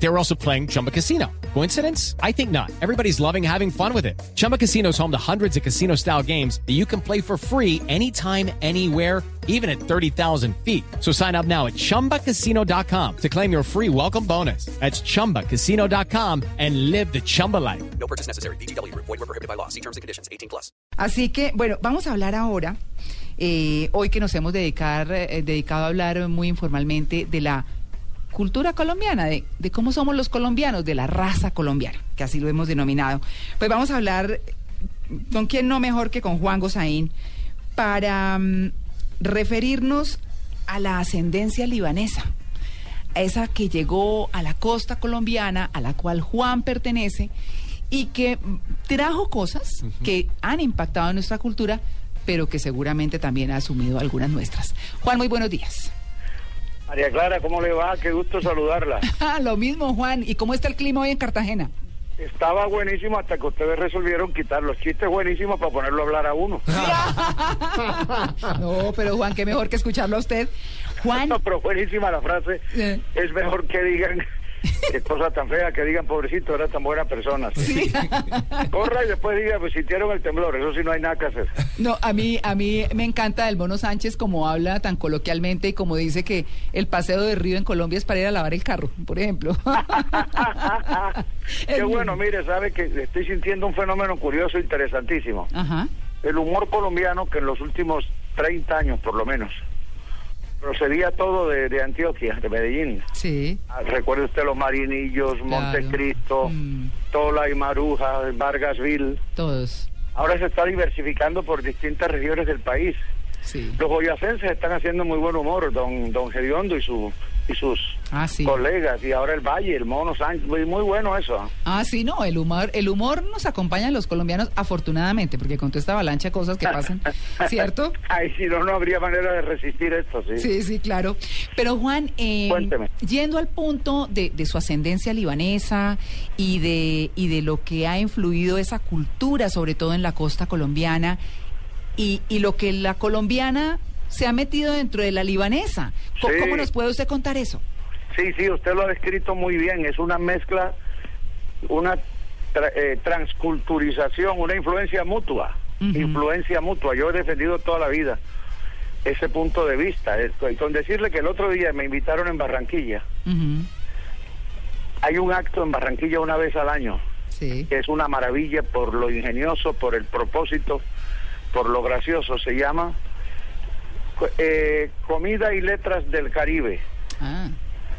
They were also playing Chumba Casino. Coincidence? I think not. Everybody's loving having fun with it. Chumba Casino is home to hundreds of casino style games that you can play for free anytime, anywhere, even at 30,000 feet. So sign up now at chumbacasino.com to claim your free welcome bonus. That's chumbacasino.com and live the Chumba life. No purchase necessary. BGW. Void were prohibited by law. See terms and conditions. 18 plus. Así que, bueno, vamos a hablar ahora, eh, hoy que nos hemos dedicar, eh, dedicado a hablar muy informalmente de la cultura colombiana, de, de cómo somos los colombianos, de la raza colombiana, que así lo hemos denominado. Pues vamos a hablar con quién no mejor que con Juan Gozaín para mm, referirnos a la ascendencia libanesa, a esa que llegó a la costa colombiana, a la cual Juan pertenece y que mm, trajo cosas que han impactado en nuestra cultura, pero que seguramente también ha asumido algunas nuestras. Juan, muy buenos días. María Clara, ¿cómo le va? Qué gusto saludarla. Ah, Lo mismo, Juan. ¿Y cómo está el clima hoy en Cartagena? Estaba buenísimo hasta que ustedes resolvieron quitar los chistes buenísimos para ponerlo a hablar a uno. No, pero Juan, qué mejor que escucharlo a usted. Juan, No, pero buenísima la frase. Eh. Es mejor que digan, qué cosa tan fea, que digan, pobrecito, era tan buena persona. Corra y después diga, pues sintieron el temblor. Eso sí no hay nada que hacer. no, a mí, a mí me encanta el Mono Sánchez como habla tan coloquialmente y como dice que el paseo de río en Colombia es para ir a lavar el carro, por ejemplo. Qué bueno, mire, sabe que estoy sintiendo un fenómeno curioso, interesantísimo. Ajá. El humor colombiano que en los últimos 30 años, por lo menos, procedía todo de, de Antioquia, de Medellín. Sí. Ah, Recuerde usted los Marinillos, Montecristo, Mm. Tola y Maruja, Vargasville. Todos. Ahora se está diversificando por distintas regiones del país. Sí. Los boyacenses están haciendo muy buen humor, don don Gediondo y su y sus Ah, sí. colegas, y ahora el Valle, el Mono Sánchez, muy, muy bueno eso. Ah, sí, no, el humor, el humor nos acompaña a los colombianos afortunadamente, porque con toda esta avalancha de cosas que pasan, ¿cierto? Ay, si no, no habría manera de resistir esto, sí. Sí, sí, claro. Pero Juan, eh, yendo al punto de, de su ascendencia libanesa y de, y de lo que ha influido esa cultura, sobre todo en la costa colombiana, y, y lo que la colombiana se ha metido dentro de la libanesa. Sí. ¿Cómo nos puede usted contar eso? Sí, sí, usted lo ha descrito muy bien. Es una mezcla, una tra- eh, transculturización, una influencia mutua. Influencia mutua. Yo he defendido toda la vida ese punto de vista. Con decirle que el otro día me invitaron en Barranquilla. Hay un acto en Barranquilla una vez al año, Sí. que es una maravilla por lo ingenioso, por el propósito, por lo gracioso. Se llama eh, Comida y Letras del Caribe.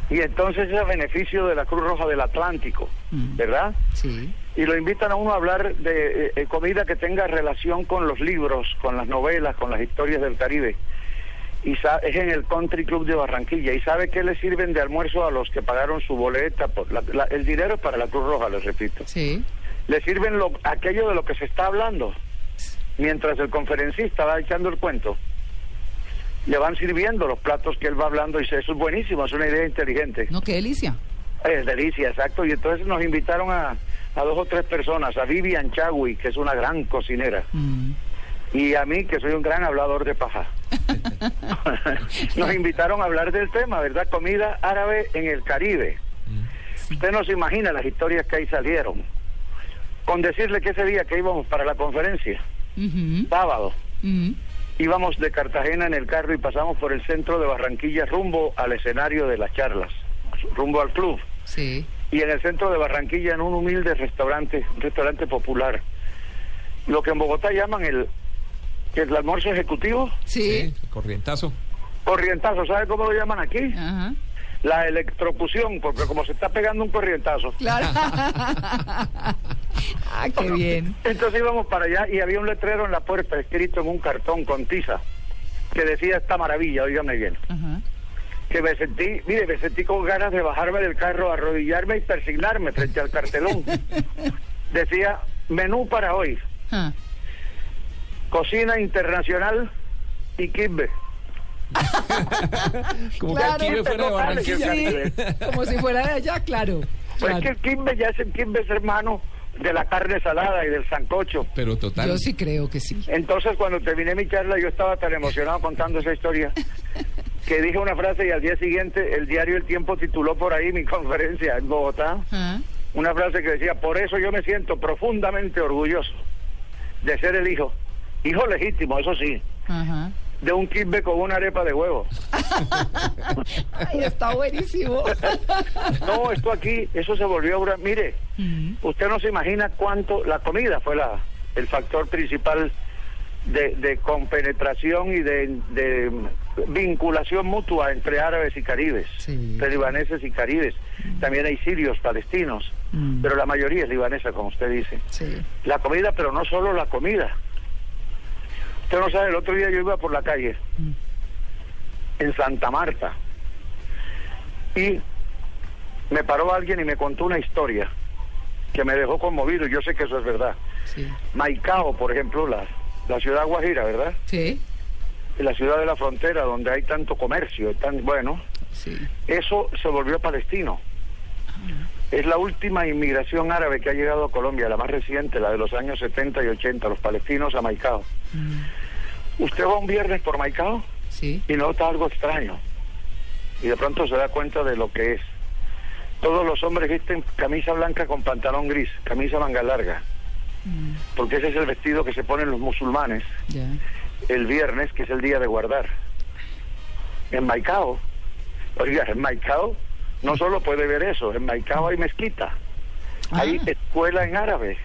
Y entonces es a beneficio de la Cruz Roja del Atlántico, Mm. ¿verdad? sí. Y lo invitan a uno a hablar de eh, eh, comida que tenga relación con los libros, con las novelas, con las historias del Caribe. Y es en el Country Club de Barranquilla. ¿Y sabe qué le sirven de almuerzo a los que pagaron su boleta? Por la- la- el dinero es para la Cruz Roja, les repito. Sí. Le sirven lo, aquello de lo que se está hablando. Mientras el conferencista va echando el cuento, le van sirviendo los platos que él va hablando y dice, eso es buenísimo, es una idea inteligente. No, qué delicia. Es delicia, exacto. Y entonces nos invitaron a, a dos o tres personas, a Vivian Chagui, que es una gran cocinera, Mm. y a mí, que soy un gran hablador de paja. nos invitaron a hablar del tema, ¿verdad? Comida árabe en el Caribe. Usted no se imagina las historias que ahí salieron. Con decirle que ese día que íbamos para la conferencia, sábado. Íbamos de Cartagena en el carro y pasamos por el centro de Barranquilla rumbo al escenario de las charlas, rumbo al club. Sí. y en el centro de Barranquilla en un humilde restaurante, un restaurante popular. Lo que en Bogotá llaman el, el almuerzo ejecutivo, Sí. corrientazo. corrientazo, ¿sabe cómo lo llaman aquí? Ajá. La electrocución, porque como se está pegando un corrientazo. Claro. ah, qué bien. Entonces íbamos para allá y había un letrero en la puerta escrito en un cartón con tiza que decía esta maravilla, óigame bien, que me sentí, mire, me sentí con ganas de bajarme del carro, arrodillarme y persignarme frente al cartelón. Decía, menú para hoy, Ah. Cocina internacional y Kimbe. Como Claro. que fuera de Barranquilla. Sí, como si fuera de allá, claro. Pues claro. es que el Kimbe ya es el Kimbe es hermano de la carne salada y del sancocho. Pero total. Yo sí creo que sí. Entonces, cuando terminé mi charla, yo estaba tan emocionado contando esa historia que dije una frase y al día siguiente el diario El Tiempo tituló por ahí mi conferencia en Bogotá. Una frase que decía, por eso yo me siento profundamente orgulloso de ser el hijo, hijo legítimo, eso sí, Ajá. De un kibbe con una arepa de huevo. Ay, está buenísimo. No, esto aquí, eso se volvió ahora. Mire, usted no se imagina cuánto la comida fue la el factor principal de, de compenetración y de, de vinculación mutua entre árabes y caribes, Sí. entre libaneses y caribes. También hay sirios, palestinos, pero la mayoría es libanesa, como usted dice. Sí. La comida, pero no solo la comida. Usted no sabe, el otro día yo iba por la calle Mm. en Santa Marta y me paró alguien y me contó una historia que me dejó conmovido y yo sé que eso es verdad. Sí. Maicao, por ejemplo, la, la ciudad guajira, ¿verdad? Sí. La ciudad de la frontera donde hay tanto comercio, tan bueno, Sí. eso se volvió palestino. Es la última inmigración árabe que ha llegado a Colombia, la más reciente, la de los años 70 y 80, los palestinos a Maicao. Usted va un viernes por Maicao Sí. y nota algo extraño. Y de pronto se da cuenta de lo que es. Todos los hombres visten camisa blanca con pantalón gris, camisa manga larga, porque ese es el vestido que se ponen los musulmanes el viernes, que es el día de guardar. En Maicao, oiga, en Maicao no solo puede ver eso, en Maicao hay mezquita, hay Ah. escuela en árabe,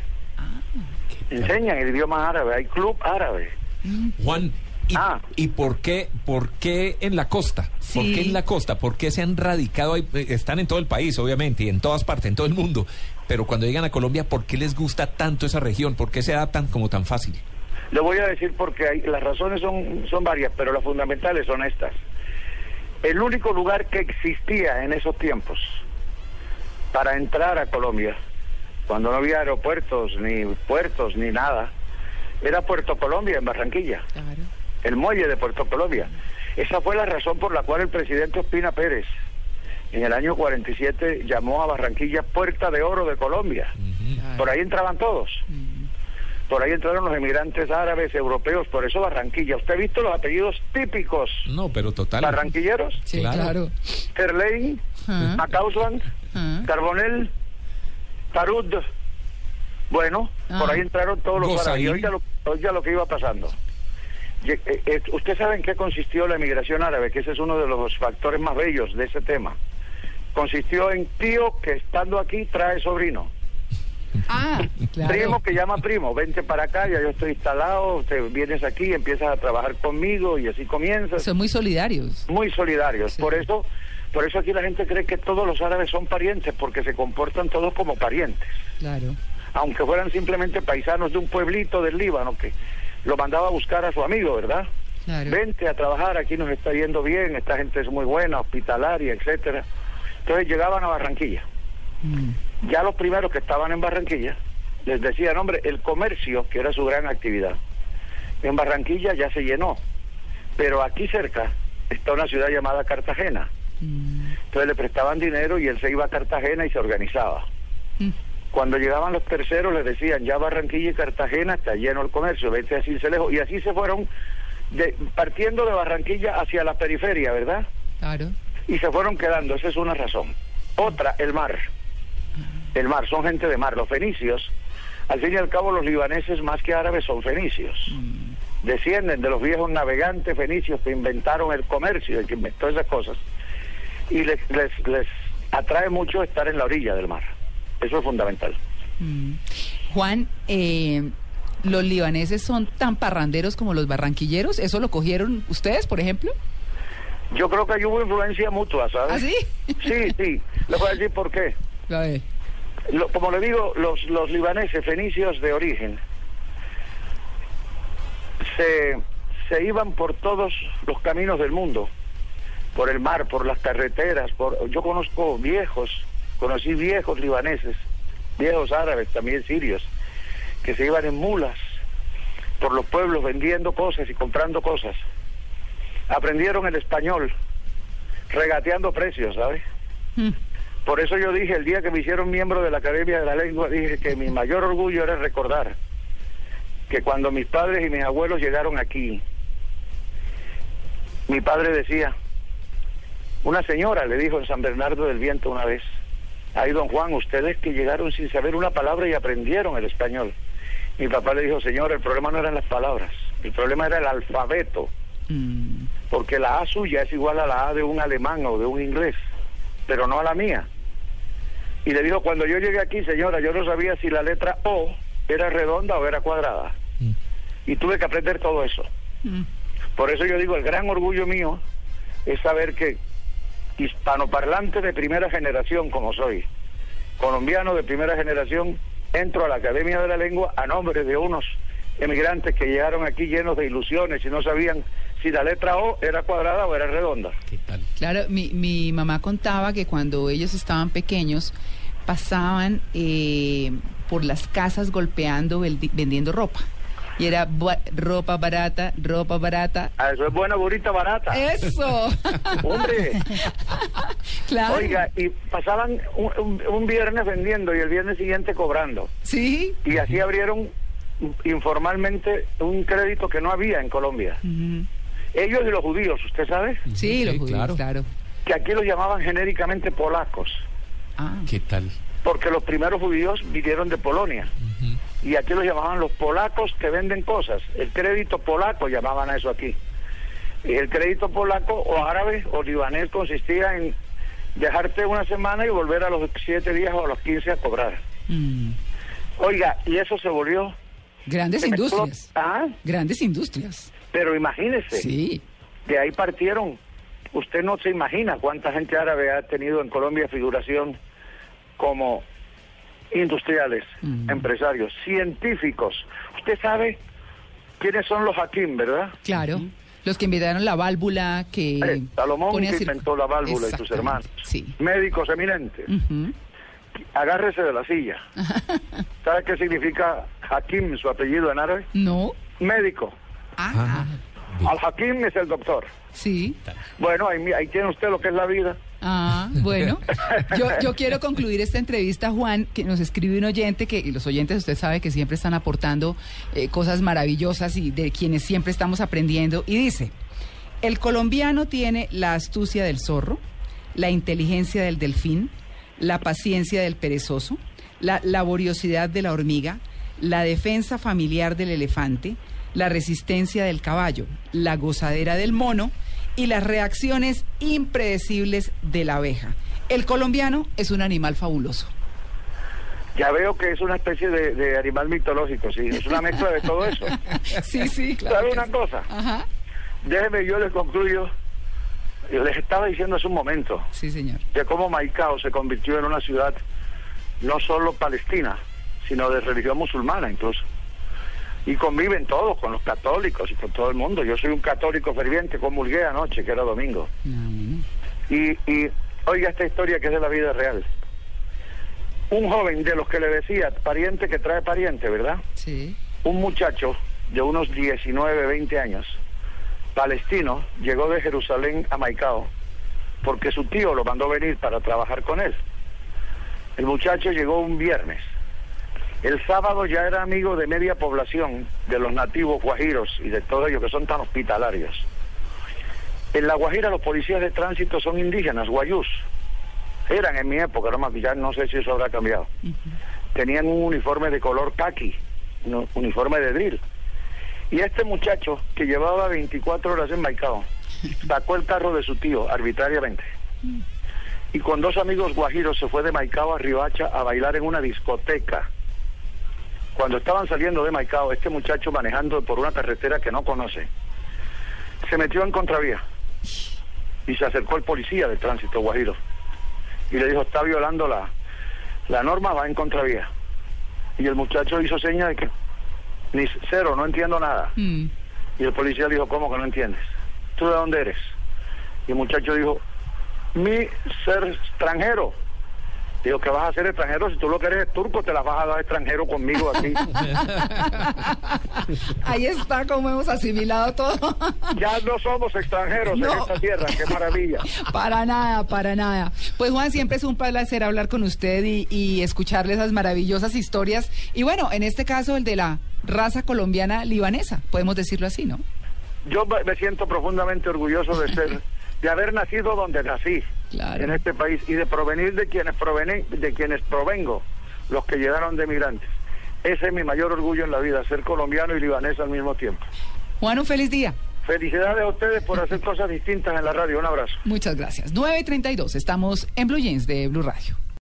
enseñan el idioma árabe, hay club árabe. Juan, ¿y, Ah. ¿y por qué por qué en la costa? ¿Por Sí. qué en la costa? ¿Por qué se han radicado ahí? Eh, Están en todo el país, obviamente, y en todas partes, en todo el mundo. Pero cuando llegan a Colombia, ¿por qué les gusta tanto esa región? ¿Por qué se adaptan como tan fácil? Le voy a decir porque hay, las razones son, son varias, pero las fundamentales son estas. El único lugar que existía en esos tiempos para entrar a Colombia, cuando no había aeropuertos, ni puertos, ni nada, era Puerto Colombia, en Barranquilla, Claro. el muelle de Puerto Colombia. Esa fue la razón por la cual el presidente Ospina Pérez, en el año 47, llamó a Barranquilla Puerta de Oro de Colombia. claro. Por ahí entraban todos. Por ahí entraron los emigrantes árabes, europeos, por eso Barranquilla. ¿Usted ha visto los apellidos típicos No, pero total. barranquilleros? Sí, Claro. claro. Terlein, Ajá. Macausland, Ajá. Carbonel, Tarud. Bueno, Ah. por ahí entraron todos los árabes. Y oiga lo, oiga lo que iba pasando. Eh, eh, ¿Usted sabe en qué consistió la emigración árabe? Que ese es uno de los factores más bellos de ese tema. Consistió en tío que estando aquí trae sobrino. Ah, claro. Primo que llama primo, vente para acá, ya yo estoy instalado, te vienes aquí, empiezas a trabajar conmigo y así comienzas. Son muy solidarios. Muy solidarios. Sí. Por eso, por eso aquí la gente cree que todos los árabes son parientes, porque se comportan todos como parientes, Claro. Aunque fueran simplemente paisanos de un pueblito del Líbano que lo mandaba a buscar a su amigo, ¿verdad? Claro. Vente a trabajar, aquí nos está yendo bien, esta gente es muy buena, hospitalaria, etcétera. Entonces llegaban a Barranquilla. Mm. Ya los primeros que estaban en Barranquilla les decían, hombre, el comercio, que era su gran actividad, en Barranquilla ya se llenó, pero aquí cerca está una ciudad llamada Cartagena. Mm. Entonces le prestaban dinero y él se iba a Cartagena y se organizaba. Mm. Cuando llegaban los terceros les decían, ya Barranquilla y Cartagena está lleno el comercio, vete a Cincelejo. Y así se fueron de- partiendo de Barranquilla hacia la periferia, ¿verdad? Claro. y se fueron quedando, esa es una razón. Otra, el mar. El mar, son gente de mar, los fenicios. Al fin y al cabo, los libaneses más que árabes son fenicios. Descienden de los viejos navegantes fenicios que inventaron el comercio, el que inventó esas cosas. Y les, les, les atrae mucho estar en la orilla del mar. Eso es fundamental. Mm. Juan, eh, ¿los libaneses son tan parranderos como los barranquilleros? ¿Eso lo cogieron ustedes, por ejemplo? Yo creo que ahí hubo influencia mutua, ¿sabes? ¿Ah, sí? Sí, sí. Le voy a decir por qué. A ver. Lo- como le digo, los, los libaneses fenicios de origen se, se iban por todos los caminos del mundo, por el mar, por las carreteras, por yo conozco viejos, conocí viejos libaneses, viejos árabes, también sirios, que se iban en mulas por los pueblos vendiendo cosas y comprando cosas. Aprendieron el español, regateando precios, ¿sabes? Mm. Por eso yo dije, el día que me hicieron miembro de la Academia de la Lengua, dije que mi mayor orgullo era recordar que cuando mis padres y mis abuelos llegaron aquí, mi padre decía, una señora le dijo en San Bernardo del Viento una vez, ay don Juan, ustedes que llegaron sin saber una palabra y aprendieron el español. Mi papá le dijo, señor, el problema no eran las palabras, el problema era el alfabeto, Mm, porque la A suya es igual a la A de un alemán o de un inglés, pero no a la mía. Y le dijo, cuando yo llegué aquí, señora, yo no sabía si la letra O era redonda o era cuadrada. Y tuve que aprender todo eso. mm. Por eso yo digo, el gran orgullo mío es saber que hispanoparlante de primera generación, como soy, colombiano de primera generación, entro a la Academia de la Lengua a nombre de unos emigrantes que llegaron aquí llenos de ilusiones y no sabían si la letra O era cuadrada o era redonda. ¿Qué tal? Claro, mi, mi mamá contaba que cuando ellos estaban pequeños pasaban eh, por las casas golpeando, vendiendo ropa. Y era ropa barata, ropa barata. Ah, Eso es buena, bonita, barata. ¡Eso! Hombre, claro. oiga, y pasaban un, un- un viernes vendiendo y el viernes siguiente cobrando. Sí. Y así abrieron informalmente un crédito que no había en Colombia. Ellos y los judíos, ¿usted sabe? Sí, los judíos, claro. claro. Que aquí los llamaban genéricamente polacos, Ah, ¿Qué tal? porque los primeros judíos vinieron de Polonia. Y aquí los llamaban los polacos que venden cosas. El crédito polaco llamaban a eso aquí. Y el crédito polaco o árabe o libanés consistía en dejarte una semana y volver a los siete días o a los 15 a cobrar. mm. Oiga, y eso se volvió... Grandes se industrias. Ah, Grandes industrias. pero imagínese, Sí. de ahí partieron. Usted no se imagina cuánta gente árabe ha tenido en Colombia figuración como industriales, Mm. empresarios, científicos. Usted sabe quiénes son los Hakim, ¿verdad? Claro. Los que inventaron la válvula que. Eh, Salomón que inventó la válvula y sus hermanos. Sí. Médicos eminentes. Agárrese de la silla. ¿Sabe qué significa Hakim, su apellido en árabe? No. Médico. Ah, Al Hakim es el doctor. sí. Bueno, ahí, ahí tiene usted lo que es la vida. Ah, bueno. Yo, yo quiero concluir esta entrevista, Juan, que nos escribe un oyente, que y los oyentes usted sabe que siempre están aportando eh, cosas maravillosas y de quienes siempre estamos aprendiendo. Y dice, el colombiano tiene la astucia del zorro, la inteligencia del delfín, la paciencia del perezoso, la laboriosidad de la hormiga, la defensa familiar del elefante, la resistencia del caballo, la gozadera del mono y las reacciones impredecibles de la abeja. El colombiano es un animal fabuloso. Ya veo que es una especie de, de animal mitológico, sí. Es una mezcla de todo eso. Sí, sí, claro. ¿Sabe una sí. cosa? Ajá. Déjeme, yo les concluyo. Yo les estaba diciendo hace un momento Sí, señor. de cómo Maicao se convirtió en una ciudad no solo palestina, sino de religión musulmana incluso. Y conviven todos, con los católicos y con todo el mundo. Yo soy un católico ferviente, comulgué anoche, que era domingo. Ah. Y, y oiga esta historia que es de la vida real. Un joven de los que le decía, pariente que trae pariente, ¿verdad? Sí. Un muchacho de unos 19, 20 años, palestino, llegó de Jerusalén a Maicao porque su tío lo mandó venir para trabajar con él. El muchacho llegó un viernes. El sábado ya era amigo de media población de los nativos guajiros y de todos ellos que son tan hospitalarios. En La Guajira los policías de tránsito son indígenas, guayús. Eran en mi época, no, más, ya no sé si eso habrá cambiado. Tenían un uniforme de color kaki, un uniforme de drill. Y este muchacho, que llevaba 24 horas en Maicao, sacó el carro de su tío arbitrariamente. Y con dos amigos guajiros se fue de Maicao a Riohacha a bailar en una discoteca. Cuando estaban saliendo de Maicao, este muchacho manejando por una carretera que no conoce, se metió en contravía y se acercó el policía de tránsito guajiro y le dijo, está violando la, la norma, va en contravía. Y el muchacho hizo seña de que, ni cero, no entiendo nada. Mm. Y el policía le dijo, ¿cómo que no entiendes? ¿Tú de dónde eres? Y el muchacho dijo, mi ser extranjero. Digo, ¿qué vas a hacer extranjero? Si tú lo que eres es turco, te las vas a dar extranjero conmigo aquí. Ahí está como hemos asimilado todo. ya no somos extranjeros No. en esta tierra, qué maravilla. Para nada, para nada. Pues Juan, siempre es un placer hablar con usted y, y escucharle esas maravillosas historias. Y bueno, en este caso el de la raza colombiana libanesa, podemos decirlo así, ¿no? Yo me siento profundamente orgulloso de ser, de haber nacido donde nací, Claro. en este país, y de provenir de quienes provenen, de quienes provengo, los que llegaron de migrantes. Ese es mi mayor orgullo en la vida, ser colombiano y libanés al mismo tiempo. Juan, un feliz día. Felicidades a ustedes por hacer cosas distintas en la radio. Un abrazo. Muchas gracias. 9.32, estamos en Blue Jeans de Blue Radio.